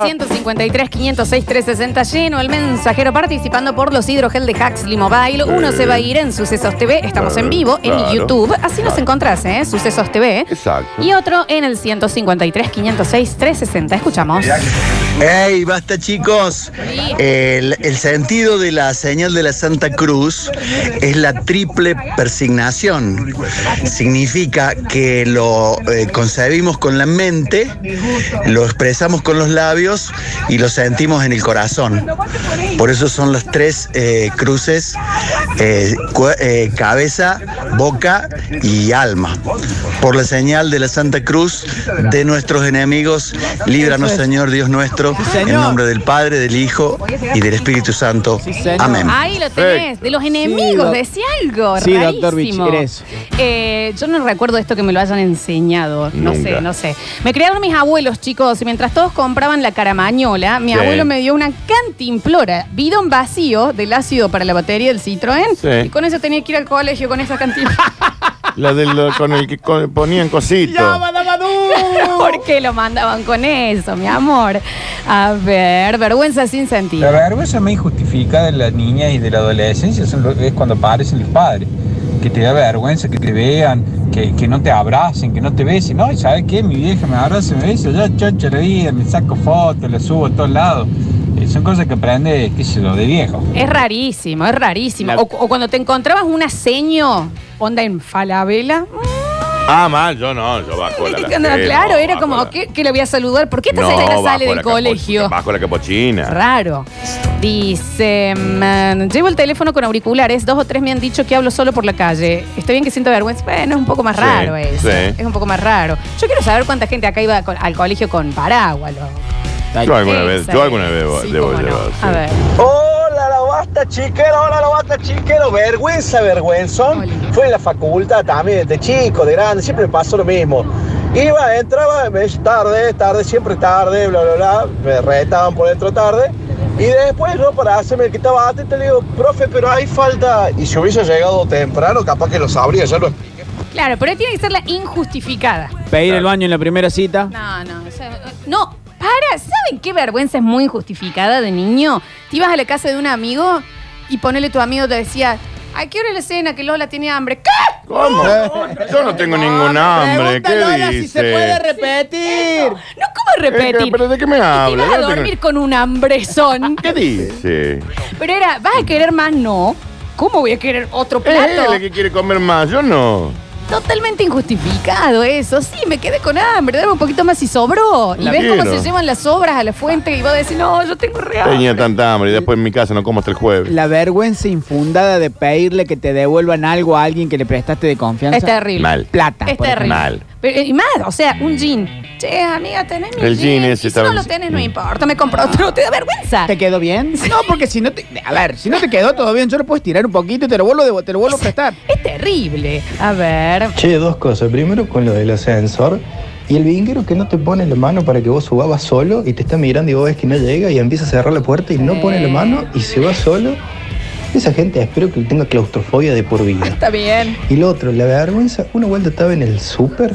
153, 506, 360 lleno el mensajero participando por los hidrogel de Huxley Mobile. Uno se va a ir en Sucesos TV, estamos en vivo en claro. YouTube, así nos encontrás, ¿eh? Sucesos TV. Exacto. Y otro en el 153, 506, 360. Escuchamos. ¡Ey, basta chicos! El, sentido de la señal de la Santa Cruz es la triple persignación. Significa que lo eh, concebimos con la mente, lo expresamos con los labios y lo sentimos en el corazón. Por eso son las tres eh, cruces, eh, cabeza, boca y alma. Por la señal de la Santa Cruz de nuestros enemigos, líbranos Señor Dios nuestro, en nombre del Padre, del Hijo y del Espíritu Santo. Amén. Ahí lo tenés, de los enemigos, decía algo. Sí, rarísimo. doctor. Eh, yo no recuerdo esto que me lo hayan enseñado. No sé, no sé. Me criaron mis abuelos, chicos, y mientras todos compraban la caramañola, mi abuelo me dio una cantimplora, bidón vacío del ácido para la batería del Citroën. Y con eso tenía que ir al colegio con esa La del con el que co- ponían cositos. ¿Por qué lo mandaban con eso, mi amor? A ver, vergüenza sin La sentido. vergüenza más injustificada de la niña y de la adolescencia son lo- es cuando aparecen los padres. Que te da vergüenza, que te vean, que, que no te abracen, que no te besen. No, ¿y ¿sabes qué? Mi vieja me abraza, me besa, yo chocho la vida, me saco fotos, la subo a todos lados. Eh, son cosas que aprende, qué sé yo, de viejo. Es rarísimo, es rarísimo. La- O, o cuando te encontrabas una seño, onda en Falabella. Ah, mal, yo no, yo bajo la. No, la- claro, no, era bajo como, la- ¿qué, qué le voy a saludar? ¿Por qué esta No, señora bajo sale del la capo- colegio? Bajo la capuchina. Raro. Dice, mm, llevo el teléfono con auriculares, dos o tres me han dicho que hablo solo por la calle. Está bien que siento vergüenza. Bueno, es un poco más Sí, raro eso. sí. Es un poco más raro. Yo quiero saber cuánta gente acá iba con- al colegio con paraguas. loco. Yo alguna vez, yo alguna vez debo, Sí, debo cómo no. llevar. A ver. Basta chiquero, hola, la basta chiquero, vergüenza, vergüenzón. Fue en la facultad también, de chico, de grande, siempre me pasó lo mismo. Iba, entraba, me tarde, tarde, siempre tarde, bla, bla, bla, me retaban por dentro tarde. Y después yo para hacerme el que estaba atento le digo, profe, pero hay falta. Y si hubiese llegado temprano, capaz que lo sabría, ya lo expliqué. Claro, pero tiene que ser la injustificada. Pedir el baño en la primera cita. No, no, o sea, no, para, ¿saben qué vergüenza es muy injustificada de niño? Te ibas a la casa de un amigo y ponele tu amigo te decía, ¿a qué hora es la cena que Lola tiene hambre? ¿Qué? ¿Cómo? Yo no tengo ningún hambre. ¿Qué Pregúntale dice? si se puede repetir. No, ¿cómo repetir? ¿Pero de qué me Y te ibas a dormir con un hambrezón. ¿Qué dice? Pero era, ¿vas a querer más? No. ¿Cómo voy a querer otro Es plato? él el que quiere comer más, yo no. Totalmente injustificado eso. Sí, me quedé con hambre, dame un poquito más y sobró. Y La ves cómo quiero. se llevan las sobras a la fuente y vos decís, no, yo tengo real. Tenía tanta hambre y después en mi casa no como hasta el jueves. La vergüenza infundada de pedirle que te devuelvan algo a alguien que le prestaste de confianza. Es terrible. Mal. Plata. Es por terrible. Mal. Pero, y más, o sea, un jean. Che, amiga, tenés mi El jean ese Y si estaba- no lo tenés, no importa, me compro otro. ¿Te da vergüenza? ¿Te quedó bien? No, porque si no te. A ver, si no te quedó todo bien, yo lo puedo estirar un poquito y te lo vuelvo, de- te lo vuelvo a prestar. Es terrible. A ver. Che, dos cosas. Primero con lo del ascensor. Y el vinguero que no te pone la mano para que vos subabas solo y te está mirando y vos ves que no llega y empieza a cerrar la puerta y no pone la mano y se va solo. Esa gente espero que tenga claustrofobia de por vida. Está bien. Y lo otro, la vergüenza, una vuelta estaba en el súper,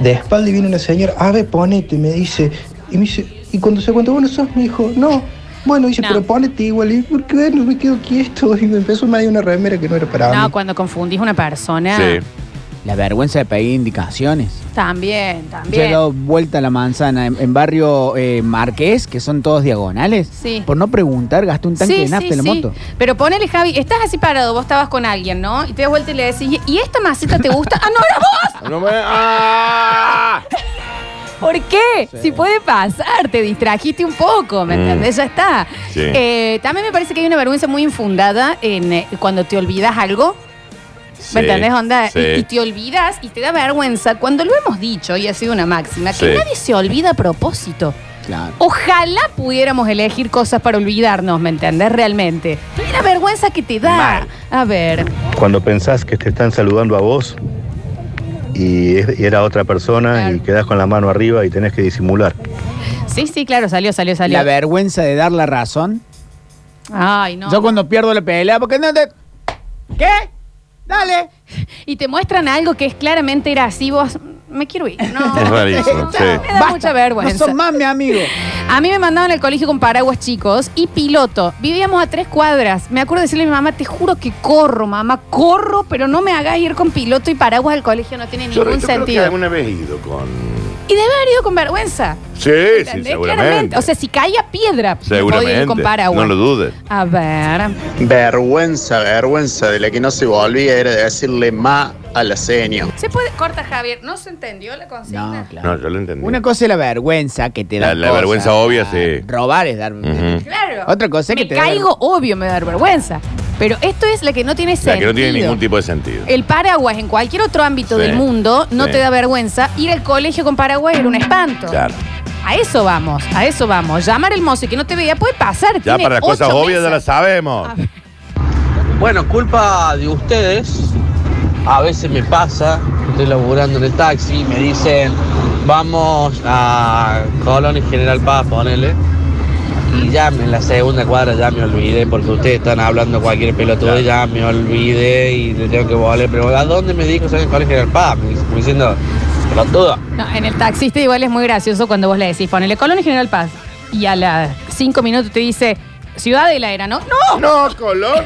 de espalda y viene una señora, a ver, ponete, me dice, y me dice, y cuando se cuenta, bueno, sos, me dijo, no, bueno, dice, No. pero ponete igual, y ¿por qué no me quedo quieto? Y me empezó a medir una remera que no era para No, mí. cuando confundís una persona. Sí. La vergüenza de pedir indicaciones. También, Yo he también. dado vuelta a la manzana en, en barrio eh, Marqués, que son todos diagonales. Sí. Por no preguntar, gasté un tanque Sí, de nafta sí, en la sí. moto. Pero ponele, Javi, estás así parado, vos estabas con alguien, ¿no? Y te das vuelta y le decís, ¿y esta masita te gusta? ¡Ah, no, era vos! No me- ¡Ah! ¿Por qué? Si puede pasar, te distrajiste un poco, ¿me Mm. entendés? Ya está. Sí. Eh, también me parece que hay una vergüenza muy infundada en eh, cuando te olvidas algo. Sí, ¿Me entendés, onda? sí. Y, y te olvidas y te da vergüenza cuando lo hemos dicho y ha sido una máxima, que Sí. nadie se olvida a propósito. Claro. Ojalá pudiéramos elegir cosas para olvidarnos, ¿me entendés? Realmente. Pero la vergüenza que te da. Mal. A ver. Cuando pensás que te están saludando a vos y, es- y era otra persona Claro. y quedás con la mano arriba y tenés que disimular. Sí, sí, claro, salió, salió, salió. La vergüenza de dar la razón. Ay, no. Yo cuando pierdo la pelea, porque no te. ¿Qué? Dale. Y te muestran algo que es claramente era así, vos. me quiero ir. No, Es rarísimo, sí. me da mucha No vergüenza. son más mi amigo. A mí me mandaban al colegio con paraguas chicos y piloto. Vivíamos a tres cuadras. Me acuerdo de decirle a mi mamá, te juro que corro, mamá, corro, pero no me hagas ir con piloto y paraguas al colegio, no tiene Yo, ningún yo creo que sentido. alguna vez he ido con. Y debe haber ido con vergüenza. Sí, sí, ¿entendés? seguramente. Claramente. O sea, si caía piedra, podía ir seguramente. con paraguas. No lo dudes. A ver. Vergüenza, vergüenza de la que no se volvía era decirle ma a la seño. ¿Se puede? Corta, Javier. ¿No se entendió la consigna? No, claro. No, yo lo entendí. Una cosa es la vergüenza que te da. La- la cosa. vergüenza obvia, sí. Robar es dar. Ujú. Claro. Otra cosa es que me te da caigo, obvio, me da vergüenza. Pero esto es la que no tiene La sentido. que no tiene ningún tipo de sentido. El paraguas en cualquier otro ámbito Sí, del mundo no sí. te da vergüenza. Ir al colegio con paraguas era un espanto. Claro. A eso vamos, a eso vamos. Llamar al mozo y que no te vea puede pasar. Ya tiene para las cosas ocho obvias ya las meses. sabemos. Bueno, culpa de ustedes. A veces me pasa, estoy laburando en el taxi, me dicen, vamos a Colón y General Paz, ponele. Y ya en la segunda cuadra ya me olvidé porque ustedes están hablando cualquier pelotudo y ya me olvidé y le tengo que volver. Pero ¿a dónde me dijo que Colón y General Paz? Me dice- como diciendo, pelotudo. No, en el taxista igual es muy gracioso cuando vos le decís, ponele Colón y General Paz. Y a las cinco minutos te dice, Ciudadela era, ¿no? ¡No! No, Colón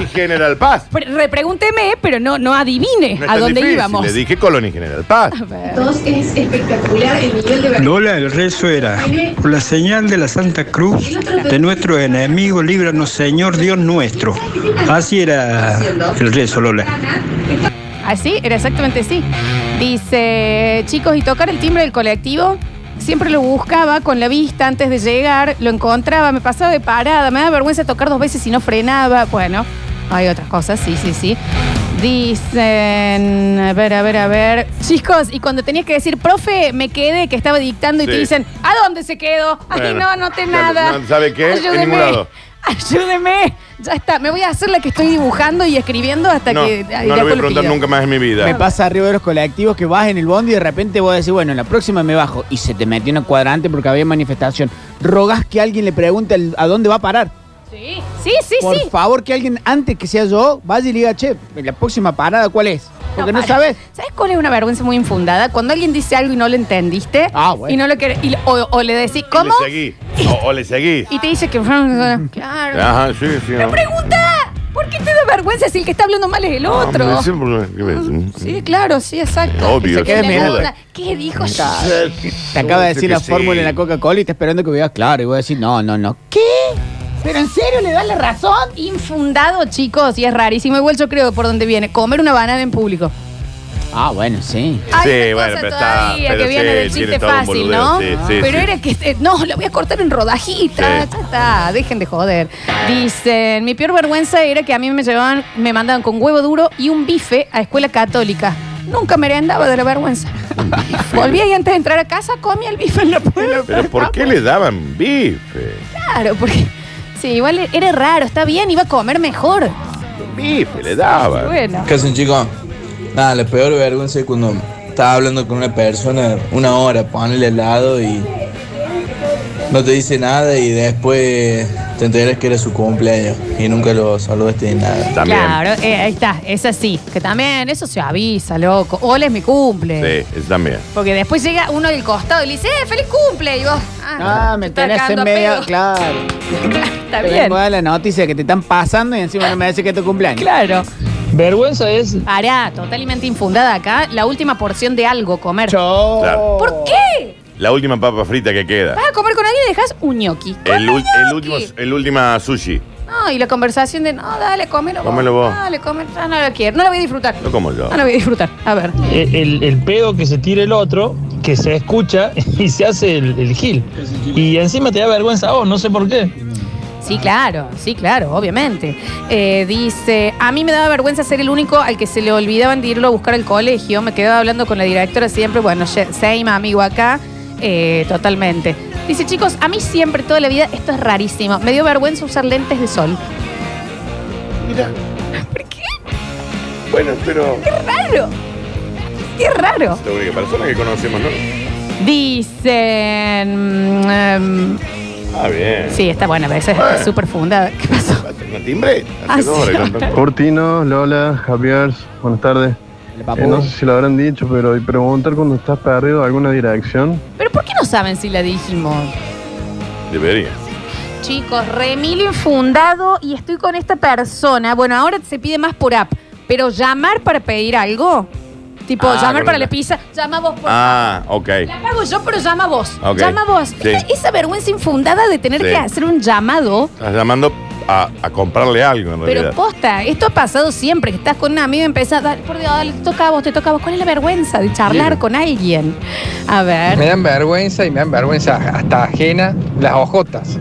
y General Paz. Pre- Repregúnteme, pero no, no adivine No es a tan dónde difícil. íbamos. Le dije Colón y General Paz. A ver. es espectacular el nivel de Lola, el rezo era, por la señal de la Santa Cruz, de nuestro enemigo, líbranos Señor Dios nuestro. Así era el rezo, Lola. Así, era exactamente así. Dice, chicos, y tocar el timbre del colectivo, siempre lo buscaba con la vista antes de llegar, lo encontraba, me pasaba de parada, me da vergüenza tocar dos veces y no frenaba. Bueno, hay otras cosas, sí, sí, sí. Dicen, a ver, a ver, a ver. Chicos, y cuando tenías que decir, profe, me quedé, que estaba dictando, y te dicen, ¿a dónde se quedó? Ay, Bueno, no, no te nada. no- ¿sabe qué? En ningún lado. Ayúdeme. Ya está. Me voy a hacer la que estoy dibujando y escribiendo hasta No, que. no le voy a preguntar nunca más en mi vida. Me pasa arriba de los colectivos que vas en el bondi y de repente vos decís, bueno, en la próxima me bajo. Y se te metió una cuadrante porque había manifestación. Rogas que alguien le pregunte a dónde va a parar. Sí, sí, sí, Por sí. favor, que alguien, antes que sea yo, vaya y diga, che, la próxima parada, ¿cuál es? Porque no, para. sabes. ¿Sabes cuál es una vergüenza muy infundada? Cuando alguien dice algo y no lo entendiste. Ah, bueno. Y no lo quiere. y- o, o le decís, Y ¿cómo? Le seguí. O, o le seguí. Y te dice que. Claro. Ajá, sí, sí. No. pregunta, ¿por qué te da vergüenza si el que está hablando mal es el otro? No, siempre- ¿qué ves? Sí, claro, sí, exacto. Obvio, se sin duda. duda. ¿Qué dijo? Te acaba de decir que la sí. fórmula en la Coca-Cola y está esperando que veas claro. Y voy a decir, no, no, no. ¿Qué? ¿Pero en serio le das la razón? Infundado, chicos, y es rarísimo. Igual yo creo por dónde viene. Comer una banana en público. Ah, bueno, sí. Hay Sí, una bueno, cosa pero está- todavía pero que viene sí, del tiene chiste todo un fácil, boludeo, ¿no? sí, sí, pero sí. era que. eh, No, la voy a cortar en rodajitas. Sí. Ya está, dejen de joder. Dicen: Mi peor vergüenza era que a mí me llevaban, me mandaban con huevo duro y un bife a escuela católica. Nunca merendaba de la vergüenza. Volvía y antes de entrar a casa comía el bife en la puerta. Pero ¿por qué le daban bife? Claro, porque. Sí, igual era raro, está bien, iba a comer mejor. Bife le daban. Bueno. ¿Qué hacen, chicos? Nada, la peor vergüenza es cuando estás hablando con una persona una hora, ponele al lado y no te dice nada y después te enteras que era su cumpleaños y nunca lo saludaste ni nada. También. Claro, eh, ahí está, es así. Que también eso se avisa, loco. Hola es mi cumple. Sí, eso también. Porque después llega uno del costado y le dice, ¡eh, feliz cumple! Y vos, Ah, me está tenés en medio. Claro. Está Te bien. vengo a dar la noticia que te están pasando y encima no me dice que es tu cumpleaños. Claro. Vergüenza es Pará, totalmente infundada acá. La última porción de algo comer. Yo. Claro. ¿Por qué? La última papa frita que queda. Vas a comer con alguien y dejas un ñoqui. El, ul- el último, el última sushi. No, y la conversación de, no, dale, cómelo vos. Cómelo vos. Dale, cómelo. No, no lo quiero. No lo voy a disfrutar. No como yo. No lo voy a disfrutar. A ver. el, el pedo que se tira el otro, que se escucha y se hace el, el gil. Y encima te da vergüenza a vos, no sé por qué. Sí, claro, sí, claro, obviamente. Eh, dice, a mí me daba vergüenza ser el único al que se le olvidaban de irlo a buscar al colegio. Me quedaba hablando con la directora siempre. Bueno, ye- same amigo acá. Eh, totalmente. Dice, chicos, a mí siempre, toda la vida, esto es rarísimo. Me dio vergüenza usar lentes de sol. Mira. ¿Por qué? Bueno, pero. ¡Qué raro! ¡Qué raro! Es la única persona que conocemos, ¿no? Dicen... mm, em, Ah, bien. sí, está buena, pero esa es súper fundada. ¿Qué pasó? ¿Una timbre? Ah, Hace dos sí, horas Lola, Javier, buenas tardes. Papu. Eh, no sé si lo habrán dicho, pero y preguntar cuando estás perdido alguna dirección. Pero ¿por qué no saben si la dijimos? Debería. Chicos, remil infundado y estoy con esta persona. Bueno, ahora se pide más por app, pero llamar para pedir algo. Tipo, Ah, llamar con para la- la pizza, llama vos por Ah, ok. La pago yo, pero llama vos. Ok. Llama vos. Sí. Esa, esa vergüenza infundada de tener Sí. que hacer un llamado. Estás llamando a, a comprarle algo, en Pero realidad. posta, esto ha pasado siempre, que estás con un amigo y empezás, dale, por Dios, dale, te toca a vos, te toca a vos. ¿Cuál es la vergüenza de charlar con alguien? A ver. Me dan vergüenza y me dan vergüenza hasta ajena las ojotas.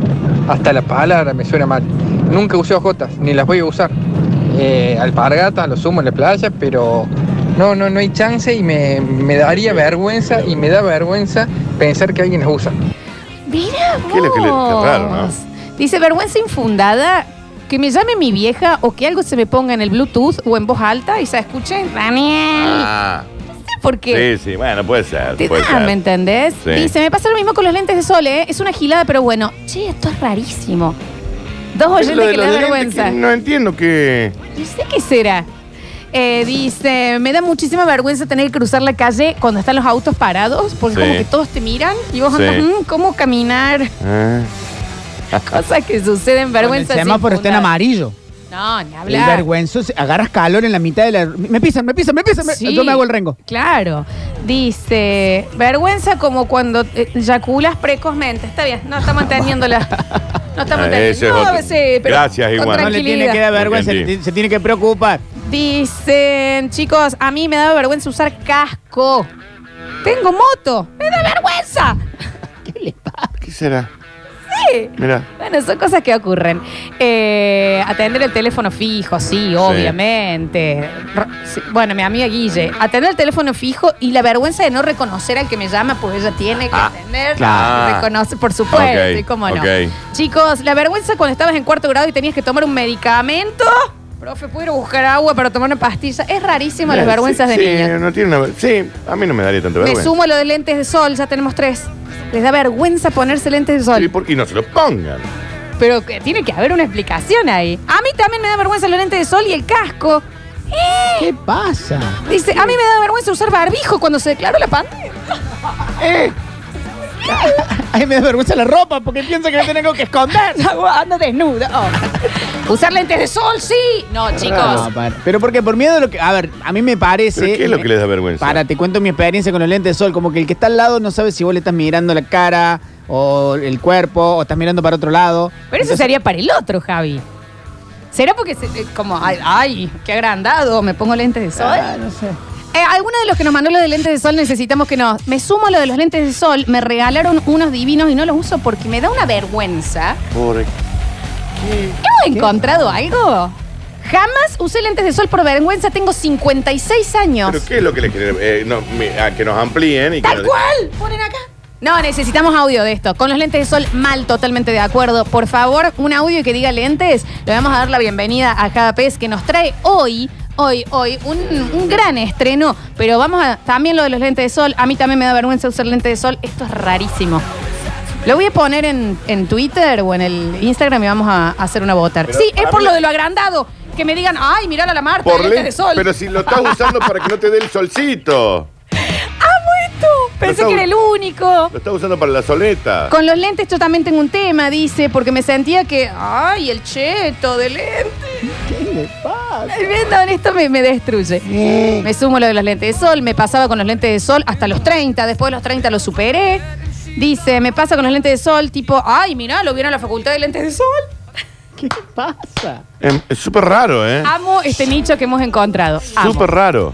Hasta la palabra me suena mal. Nunca usé ojotas, ni las voy a usar. Eh, alpargatas lo sumo en la playa, pero no, no, no hay chance y me, me daría vergüenza y me da vergüenza pensar que alguien las usa. Mira ¿Qué es lo que le- qué raro, no? Dice, vergüenza infundada, que me llame mi vieja o que algo se me ponga en el Bluetooth o en voz alta y se escuche, Daniel. Ah, ¿Por qué? sí, sí, bueno, puede ser. Te puede da, ser. ¿me entendés? Sí. Dice, me pasa lo mismo con los lentes de sol, ¿eh? Es una gilada, pero bueno. Che, esto es rarísimo. Dos Lo oyentes de que los les da lentes vergüenza. que no entiendo que. No sé qué será. Eh, dice, me da muchísima vergüenza tener que cruzar la calle cuando están los autos parados, porque Sí. como que todos te miran y vos Sí. andas, "Mm, ¿cómo caminar? Ah. Cosas que suceden, vergüenza. el semáforo está en amarillo. No, ni El hablar. vergüenzoso, agarras calor en la mitad de la. Me pisan, me pisan, me pisan. me- Sí. Yo me hago el rengo. Claro. Dice, vergüenza como cuando eh, eyaculas precozmente. Está bien, no estamos entendiendo la... No estamos Ah, entendiendo. ese es No, otro. sí, pero Gracias, con igual. No le tiene tranquilidad. que dar vergüenza, Entendí. se, se tiene que preocupar. Dicen, chicos, a mí me da vergüenza usar casco. Tengo moto. Me da vergüenza. ¿Qué será? Sí. Bueno, son cosas que ocurren. Eh, atender el teléfono fijo, sí, obviamente. Sí, Bueno, mi amiga Guille, atender el teléfono fijo y la vergüenza de no reconocer al que me llama, pues ella tiene que Ah, atender. claro. Reconoce, por supuesto, Ok, y cómo no. ok. Chicos, la vergüenza cuando estabas en cuarto grado y tenías que tomar un medicamento. Profe, ¿puedo ir a buscar agua para tomar una pastilla? Es rarísimo las vergüenzas sí, de sí, niños. no tiene una Sí, a mí no me daría tanta Me vergüenza. sumo a lo de lentes de sol, ya tenemos tres. Les da vergüenza ponerse lentes de sol. Sí, ¿por qué no se lo pongan? Pero que tiene que haber una explicación ahí. A mí también me da vergüenza los lentes de sol y el casco. Eh, ¿Qué pasa? Dice, a mí me da vergüenza usar barbijo cuando se declaró la pandemia. Ay, me da vergüenza la ropa porque piensa que me tengo que esconder. Ando desnuda. Oh. Usar lentes de sol, sí. No, chicos. No, pero porque por miedo a lo que. A ver, a mí me parece. ¿Pero qué es lo que les da vergüenza? Para, te cuento mi experiencia con los lentes de sol. Como que el que está al lado no sabe si vos le estás mirando la cara o el cuerpo o estás mirando para otro lado. Pero eso Entonces- sería para el otro, Javi. ¿Será porque se- eh, como, ay, ay, qué agrandado, me pongo lentes de sol? Ah, no sé. Eh, alguno de los que nos mandó lo de lentes de sol necesitamos que nos... Me sumo a lo de los lentes de sol, me regalaron unos divinos y no los uso porque me da una vergüenza. Por... ¿Hemos encontrado algo? Jamás usé lentes de sol por vergüenza, tengo 56 años. ¿Pero qué es lo que les quieren? Eh, no, que nos amplíen y que ¡Tal nos- cual! Ponen acá. No, necesitamos audio de esto. Con los lentes de sol, mal, totalmente de acuerdo. Por favor, un audio que diga lentes. Le vamos a dar la bienvenida a cada pez que nos trae hoy, hoy, hoy, un, un gran estreno. Pero vamos a. También lo de los lentes de sol. A mí también me da vergüenza usar lentes de sol. Esto es rarísimo. Lo voy a poner en, en Twitter o en el Instagram y vamos a, a hacer una votar. Pero Sí, es para por mí- lo de lo agrandado. Que me digan, ay, mirá la Marta, Por lentes len- de sol. Pero si lo estás usando para que no te dé el solcito. ¡Amo esto! Pensé que era el único. Lo estás usando para la soleta. Con los lentes yo también tengo un tema, dice, porque me sentía que, ay, el cheto de lente. ¿Qué le pasa? Esto me, me destruye. Me sumo a lo de los lentes de sol, me pasaba con los lentes de sol hasta los 30, después de los 30 los superé. Dice, me pasa con los lentes de sol, tipo, ay, mirá, lo vieron a la facultad de lentes de sol. ¿Qué pasa? Em, Es súper raro, ¿eh? Amo este nicho que hemos encontrado. Amo. Súper raro.